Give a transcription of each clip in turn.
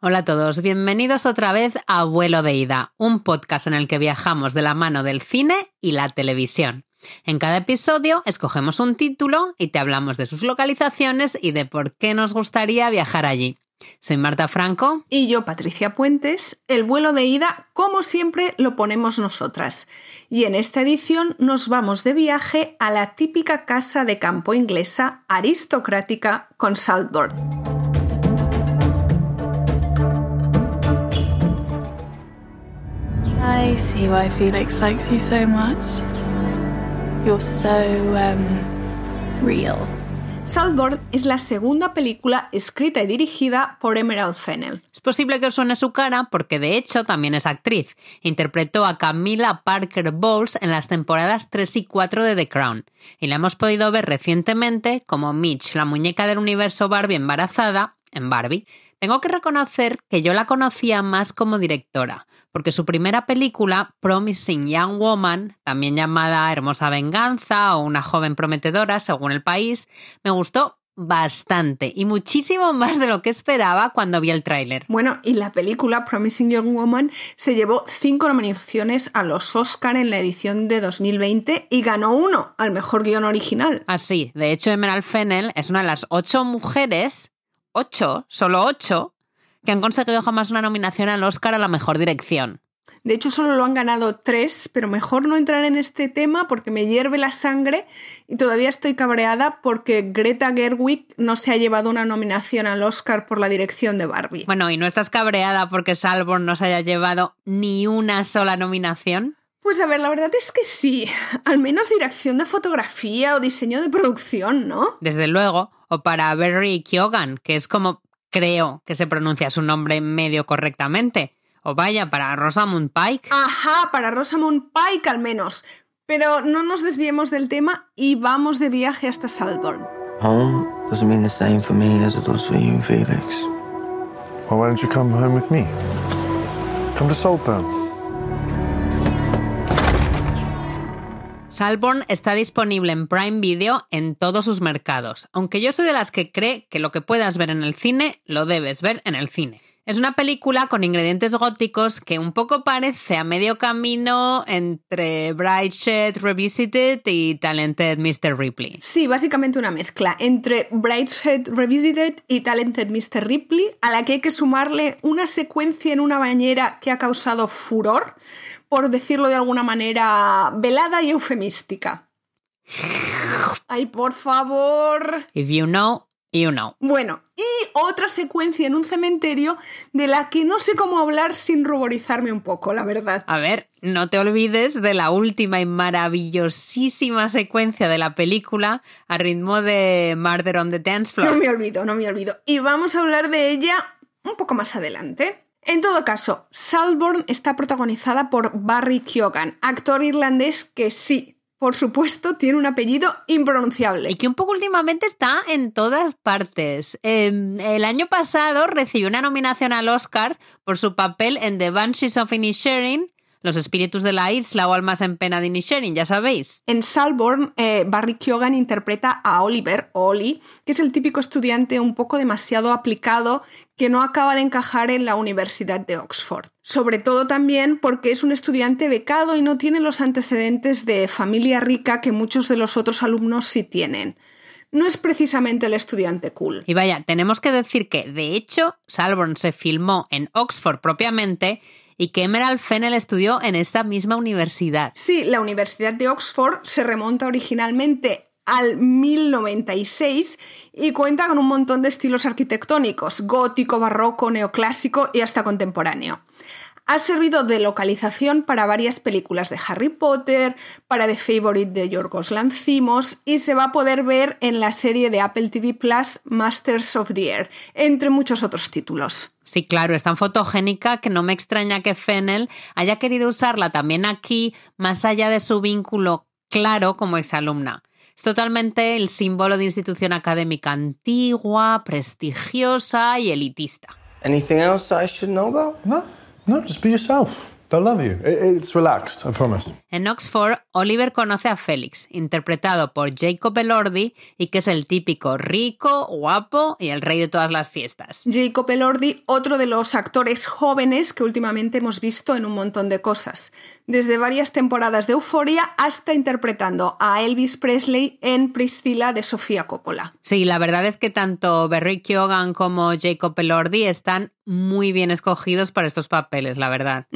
Hola a todos, bienvenidos otra vez a Vuelo de Ida, un podcast en el que viajamos de la mano del cine y la televisión. En cada episodio escogemos un título y te hablamos de sus localizaciones y de por qué nos gustaría viajar allí. Soy Marta Franco. Y yo, Patricia Puentes. El vuelo de ida, como siempre, lo ponemos nosotras. Y en esta edición nos vamos de viaje a la típica casa de campo inglesa aristocrática con Saltburn. Why Felix likes you so much. You're so, um, real. Saltburn es la segunda película escrita y dirigida por Emerald Fennell. Es posible que os suene su cara porque de hecho también es actriz. Interpretó a Camila Parker Bowles en las temporadas 3 y 4 de The Crown. Y la hemos podido ver recientemente como Mitch, la muñeca del universo Barbie embarazada, en Barbie. Tengo que reconocer que yo la conocía más como directora, porque su primera película, Promising Young Woman, también llamada Hermosa Venganza o Una joven prometedora, según el país, me gustó bastante y muchísimo más de lo que esperaba cuando vi el tráiler. Bueno, y la película Promising Young Woman se llevó cinco nominaciones a los Oscar en la edición de 2020 y ganó uno al mejor guion original. Así, de hecho Emerald Fennell es una de las ocho mujeres ocho, solo ocho, que han conseguido jamás una nominación al Oscar a la mejor dirección. De hecho, solo lo han ganado tres, pero mejor no entrar en este tema porque me hierve la sangre y todavía estoy cabreada porque Greta Gerwig no se ha llevado una nominación al Oscar por la dirección de Barbie. Bueno, ¿y no estás cabreada porque Salborn no se haya llevado ni una sola nominación? Pues a ver, la verdad es que sí. Al menos dirección de fotografía o diseño de producción, ¿no? Desde luego. O para Barry Keoghan, que es como creo que se pronuncia su nombre medio correctamente. O vaya, para Rosamund Pike. Ajá, para Rosamund Pike al menos. Pero no nos desviemos del tema y vamos de viaje hasta Saltburn. Home doesn't mean the same for me as it does for you, Felix. Well, why don't you come home with me? Come to Saltburn. Salborn está disponible en Prime Video en todos sus mercados, aunque yo soy de las que cree que lo que puedas ver en el cine lo debes ver en el cine. Es una película con ingredientes góticos que un poco parece a medio camino entre Brideshead Revisited y Talented Mr. Ripley. Sí, básicamente una mezcla entre Brideshead Revisited y Talented Mr. Ripley, a la que hay que sumarle una secuencia en una bañera que ha causado furor, por decirlo de alguna manera velada y eufemística. Ay, por favor. If you know, you know. Bueno, y otra secuencia en un cementerio de la que no sé cómo hablar sin ruborizarme un poco, la verdad. A ver, no te olvides de la última y maravillosísima secuencia de la película a ritmo de Murder on the Dance Floor. No me olvido, no me olvido. Y vamos a hablar de ella un poco más adelante. En todo caso, Salborn está protagonizada por Barry Keoghan, actor irlandés que sí, por supuesto, tiene un apellido impronunciable. Y que un poco últimamente está en todas partes. Eh, el año pasado recibió una nominación al Oscar por su papel en The Banshees of Inisherin, Los espíritus de la isla o almas en pena de Inisherin, ya sabéis. En Salborn, eh, Barry Keoghan interpreta a Oliver, Oli, que es el típico estudiante un poco demasiado aplicado que no acaba de encajar en la Universidad de Oxford. Sobre todo también porque es un estudiante becado y no tiene los antecedentes de familia rica que muchos de los otros alumnos sí tienen. No es precisamente el estudiante cool. Y vaya, tenemos que decir que, de hecho, Salborn se filmó en Oxford propiamente y que Emerald Fennell estudió en esta misma universidad. Sí, la Universidad de Oxford se remonta originalmente al 1096 y cuenta con un montón de estilos arquitectónicos, gótico, barroco, neoclásico y hasta contemporáneo. Ha servido de localización para varias películas de Harry Potter, para The Favorite de Yorgos Lanthimos y se va a poder ver en la serie de Apple TV Plus Masters of the Air, entre muchos otros títulos. Sí, claro, es tan fotogénica que no me extraña que Fennel haya querido usarla también aquí, más allá de su vínculo claro como exalumna. Es totalmente el símbolo de institución académica antigua, prestigiosa y elitista. Anything else I should know about? No, no, just be yourself. They'll love you. It- it's relaxed, I promise. En Oxford, Oliver conoce a Félix, interpretado por Jacob Elordi, y que es el típico rico, guapo y el rey de todas las fiestas. Jacob Elordi, otro de los actores jóvenes que últimamente hemos visto en un montón de cosas, desde varias temporadas de Euforia hasta interpretando a Elvis Presley en Priscilla de Sofía Coppola. Sí, la verdad es que tanto Berry Keoghan como Jacob Elordi están muy bien escogidos para estos papeles, la verdad.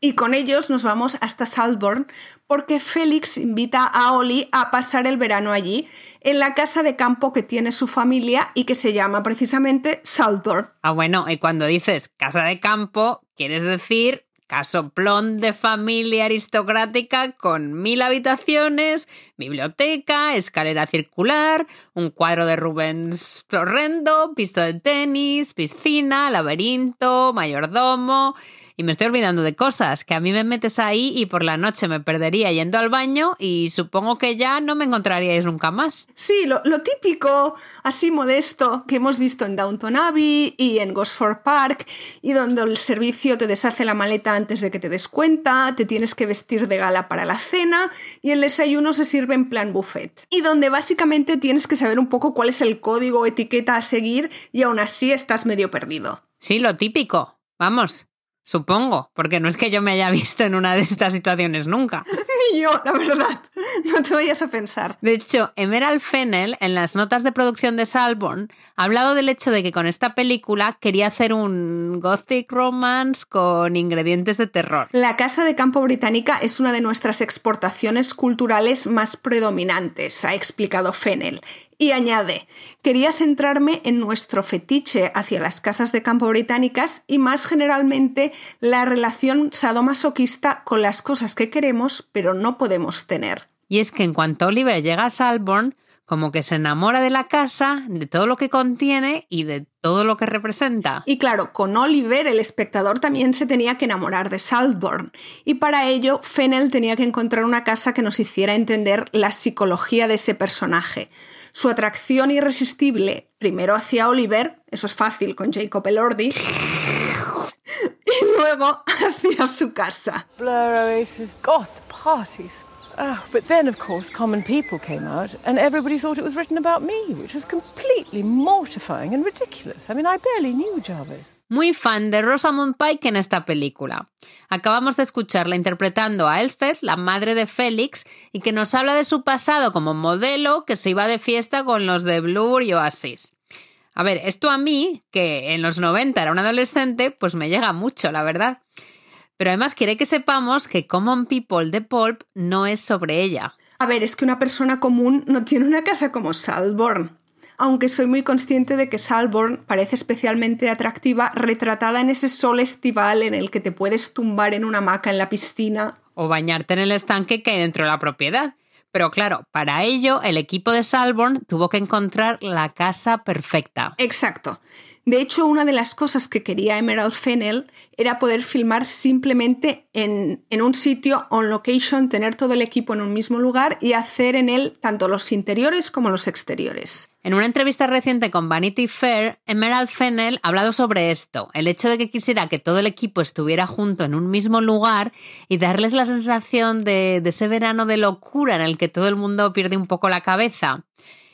Y con ellos nos vamos hasta Saltburn porque Félix invita a Oli a pasar el verano allí, en la casa de campo que tiene su familia y que se llama precisamente Saltburn. Ah, bueno, y cuando dices casa de campo, quieres decir casoplón de familia aristocrática con mil habitaciones, biblioteca, escalera circular, un cuadro de Rubens horrendo, pista de tenis, piscina, laberinto, mayordomo. Y me estoy olvidando de cosas, que a mí me metes ahí y por la noche me perdería yendo al baño y supongo que ya no me encontraríais nunca más. Sí, lo, lo típico, así modesto, que hemos visto en Downton Abbey y en Gosford Park, y donde el servicio te deshace la maleta antes de que te des cuenta, te tienes que vestir de gala para la cena, y el desayuno se sirve en plan buffet. Y donde básicamente tienes que saber un poco cuál es el código o etiqueta a seguir, y aún así estás medio perdido. Sí, lo típico. Vamos, supongo, porque no es que yo me haya visto en una de estas situaciones nunca. Ni yo, la verdad, no te vayas a pensar. De hecho, Emerald Fennel, en las notas de producción de Salborn, ha hablado del hecho de que con esta película quería hacer un gothic romance con ingredientes de terror. La Casa de Campo Británica es una de nuestras exportaciones culturales más predominantes, ha explicado Fennel. Y añade, quería centrarme en nuestro fetiche hacia las casas de campo británicas y más generalmente la relación sadomasoquista con las cosas que queremos pero no podemos tener. Y es que en cuanto Oliver llega a Salborn, como que se enamora de la casa, de todo lo que contiene y de todo lo que representa. Y claro, con Oliver el espectador también se tenía que enamorar de Saltburn. Y para ello, Fennel tenía que encontrar una casa que nos hiciera entender la psicología de ese personaje. Su atracción irresistible, primero hacia Oliver, eso es fácil con Jacob Elordi, y luego hacia su casa. Blur Oasis parties. Oh, but then, of course, common people came out, and everybody thought it was written about me, which was completely mortifying and ridiculous. I mean, I barely knew Jarvis. Muy fan de Rosamund Pike en esta película. Acabamos de escucharla interpretando a Elspeth, la madre de Félix, y que nos habla de su pasado como modelo que se iba de fiesta con los de Blur y Oasis. A ver, esto a mí, que en los 90 era un adolescente, pues me llega mucho, la verdad. Pero además quiere que sepamos que Common People de Pulp no es sobre ella. A ver, es que una persona común no tiene una casa como Salborn. Aunque soy muy consciente de que Salborn parece especialmente atractiva retratada en ese sol estival en el que te puedes tumbar en una hamaca en la piscina. O bañarte en el estanque que hay dentro de la propiedad. Pero claro, para ello el equipo de Salborn tuvo que encontrar la casa perfecta. Exacto. De hecho, una de las cosas que quería Emerald Fennel era poder filmar simplemente en, en, un sitio on location, tener todo el equipo en un mismo lugar y hacer en él tanto los interiores como los exteriores. En una entrevista reciente con Vanity Fair, Emerald Fennel ha hablado sobre esto, el hecho de que quisiera que todo el equipo estuviera junto en un mismo lugar y darles la sensación de, de ese verano de locura en el que todo el mundo pierde un poco la cabeza.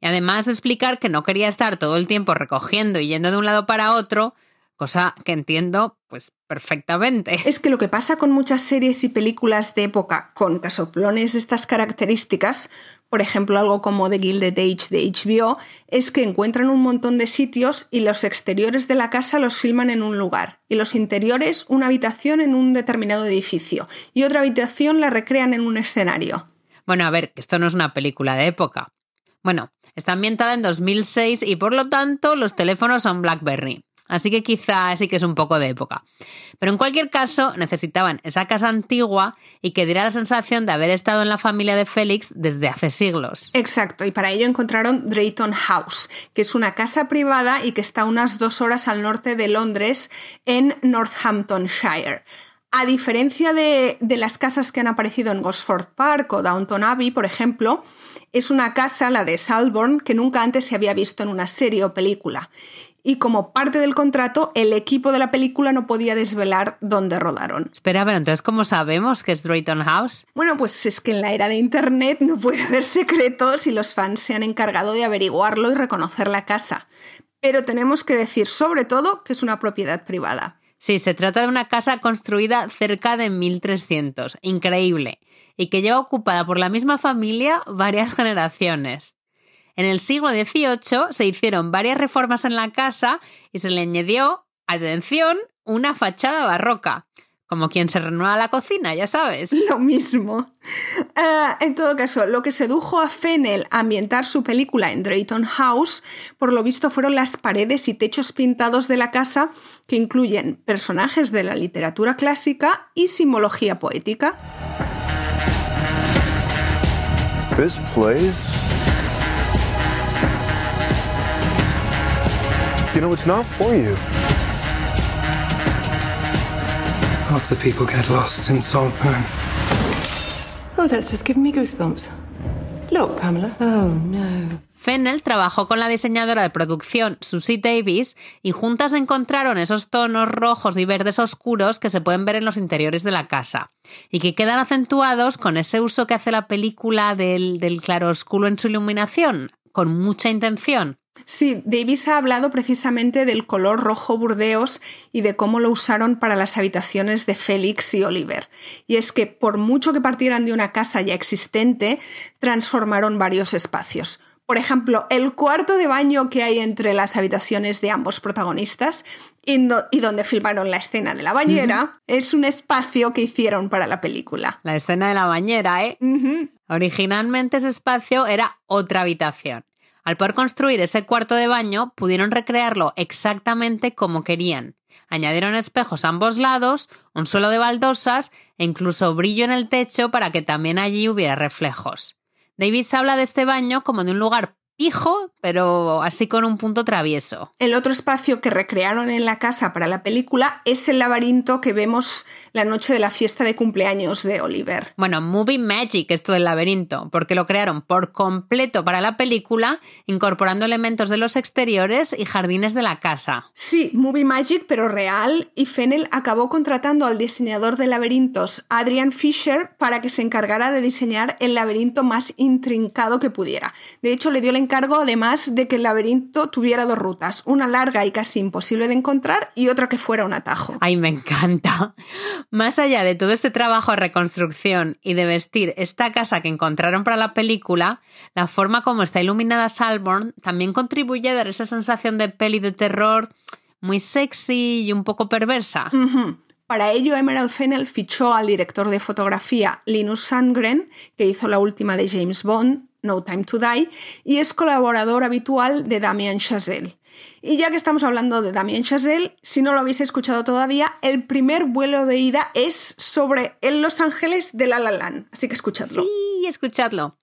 Y además de explicar que no quería estar todo el tiempo recogiendo y yendo de un lado para otro, cosa que entiendo pues perfectamente. Es que lo que pasa con muchas series y películas de época con casoplones de estas características, por ejemplo algo como The Gilded Age de HBO, es que encuentran un montón de sitios y los exteriores de la casa los filman en un lugar y los interiores una habitación en un determinado edificio y otra habitación la recrean en un escenario. Bueno, a ver, esto no es una película de época. Bueno, está ambientada en 2006 y por lo tanto los teléfonos son BlackBerry. Así que quizá sí que es un poco de época. Pero en cualquier caso, necesitaban esa casa antigua y que diera la sensación de haber estado en la familia de Félix desde hace siglos. Exacto, y para ello encontraron Drayton House, que es una casa privada y que está unas dos horas al norte de Londres, en Northamptonshire. A diferencia de, de las casas que han aparecido en Gosford Park o Downton Abbey, por ejemplo, es una casa, la de Salborn, que nunca antes se había visto en una serie o película. y como parte del contrato, el equipo de la película no podía desvelar dónde rodaron. Espera, pero entonces, ¿cómo sabemos que es Drayton House? Bueno, pues es que en la era de Internet no puede haber secretos y los fans se han encargado de averiguarlo y reconocer la casa. Pero tenemos que decir sobre todo que es una propiedad privada. Sí, se trata de una casa construida cerca de 1300, increíble, y que lleva ocupada por la misma familia varias generaciones. En el siglo XVIII se hicieron varias reformas en la casa y se le añadió, atención, una fachada barroca, como quien se renueva la cocina, ya sabes. Lo mismo. Uh, en todo caso, lo que sedujo a Fennel a ambientar su película en Drayton House, por lo visto, fueron las paredes y techos pintados de la casa que incluyen personajes de la literatura clásica y simbología poética. This place. You know, it's not for you. Lots of people get lost in Saltburn. Oh, that's just giving me goosebumps. Look, Pamela. Oh, no. Fennel trabajó con la diseñadora de producción Susie Davis y juntas encontraron esos tonos rojos y verdes oscuros que se pueden ver en los interiores de la casa y que quedan acentuados con ese uso que hace la película del, del claroscuro en su iluminación, con mucha intención. Sí, Davis ha hablado precisamente del color rojo burdeos y de cómo lo usaron para las habitaciones de Félix y Oliver. Y es que por mucho que partieran de una casa ya existente, transformaron varios espacios. Por ejemplo, el cuarto de baño que hay entre las habitaciones de ambos protagonistas y, donde filmaron la escena de la bañera es un espacio que hicieron para la película. La escena de la bañera, ¿eh? Originalmente ese espacio era otra habitación. Al poder construir ese cuarto de baño, pudieron recrearlo exactamente como querían. Añadieron espejos a ambos lados, un suelo de baldosas e incluso brillo en el techo para que también allí hubiera reflejos. Davis habla de este baño como de un lugar pijo, pero así con un punto travieso. El otro espacio que recrearon en la casa para la película es el laberinto que vemos la noche de la fiesta de cumpleaños de Oliver. Bueno, movie magic esto del laberinto, porque lo crearon por completo para la película, incorporando elementos de los exteriores y jardines de la casa. Sí, movie magic, pero real, y Fennel acabó contratando al diseñador de laberintos, Adrian Fisher, para que se encargara de diseñar el laberinto más intrincado que pudiera. De hecho, le dio la encargo además de que el laberinto tuviera dos rutas, una larga y casi imposible de encontrar y otra que fuera un atajo. Ay, me encanta. Más allá de todo este trabajo de reconstrucción y de vestir esta casa que encontraron para la película, la forma como está iluminada Salborn también contribuye a dar esa sensación de peli de terror muy sexy y un poco perversa. Para ello, Emerald Fennell fichó al director de fotografía Linus Sandgren, que hizo la última de James Bond, no Time to Die, y es colaborador habitual de Damien Chazelle. Y ya que estamos hablando de Damien Chazelle, si no lo habéis escuchado todavía, el primer vuelo de ida es sobre el Los Ángeles de La La Land, así que escuchadlo. Sí, escuchadlo.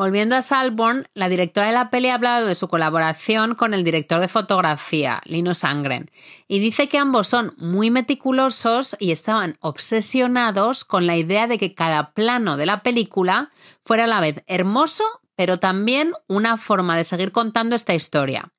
Volviendo a Salborn, la directora de la peli ha hablado de su colaboración con el director de fotografía, Lino Sangren, y dice que ambos son muy meticulosos y estaban obsesionados con la idea de que cada plano de la película fuera a la vez hermoso, pero también una forma de seguir contando esta historia.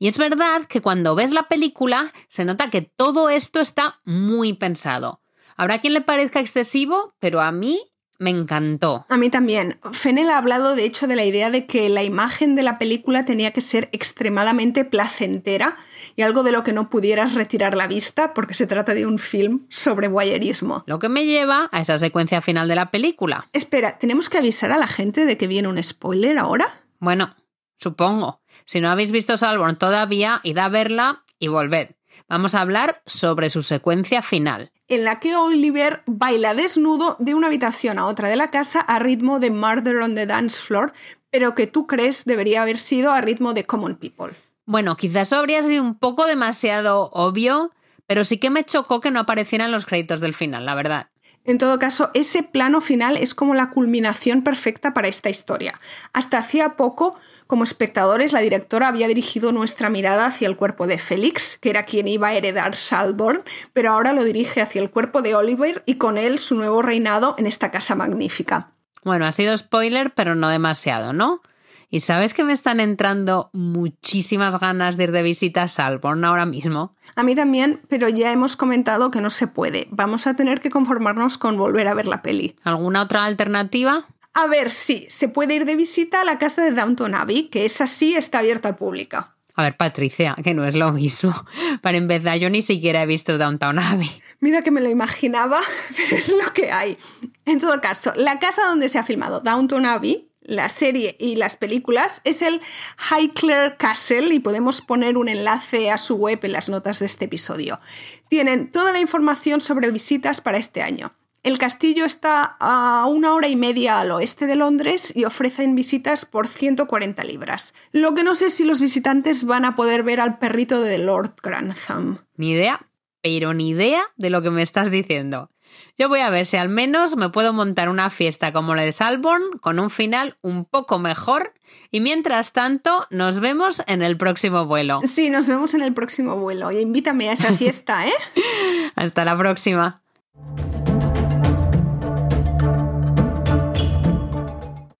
Y es verdad que cuando ves la película se nota que todo esto está muy pensado. Habrá quien le parezca excesivo, pero a mí me encantó. A mí también. Fennel ha hablado, de hecho, de la idea de que la imagen de la película tenía que ser extremadamente placentera y algo de lo que no pudieras retirar la vista porque se trata de un film sobre voyeurismo. Lo que me lleva a esa secuencia final de la película. Espera, ¿tenemos que avisar a la gente de que viene un spoiler ahora? Bueno, supongo. Si no habéis visto Salborn todavía, id a verla y volved. Vamos a hablar sobre su secuencia final en la que Oliver baila desnudo de una habitación a otra de la casa a ritmo de Murder on the Dance Floor, pero que tú crees debería haber sido a ritmo de Common People. Bueno, quizás habría sido un poco demasiado obvio, pero sí que me chocó que no aparecieran los créditos del final, la verdad. En todo caso, ese plano final es como la culminación perfecta para esta historia. Hasta hacía poco como espectadores, la directora había dirigido nuestra mirada hacia el cuerpo de Félix, que era quien iba a heredar Salborn, pero ahora lo dirige hacia el cuerpo de Oliver y con él su nuevo reinado en esta casa magnífica. Bueno, ha sido spoiler, pero no demasiado, ¿no? Y sabes que me están entrando muchísimas ganas de ir de visita a Salborn ahora mismo. A mí también, pero ya hemos comentado que no se puede. Vamos a tener que conformarnos con volver a ver la peli. ¿Alguna otra alternativa? A ver, sí, se puede ir de visita a la casa de Downton Abbey, que esa sí está abierta al público. A ver, Patricia, que no es lo mismo. Para empezar, yo ni siquiera he visto Downtown Abbey. Mira que me lo imaginaba, pero es lo que hay. En todo caso, la casa donde se ha filmado Downton Abbey, la serie y las películas, es el Highclere Castle y podemos poner un enlace a su web en las notas de este episodio. Tienen toda la información sobre visitas para este año. El castillo está a una hora y media al oeste de Londres y ofrecen visitas por 140 libras. Lo que no sé si los visitantes van a poder ver al perrito de Lord Grantham. Ni idea, pero ni idea de lo que me estás diciendo. Yo voy a ver si al menos me puedo montar una fiesta como la de Salborn con un final un poco mejor y mientras tanto nos vemos en el próximo vuelo. Sí, nos vemos en el próximo vuelo y invítame a esa fiesta, ¿eh? Hasta la próxima.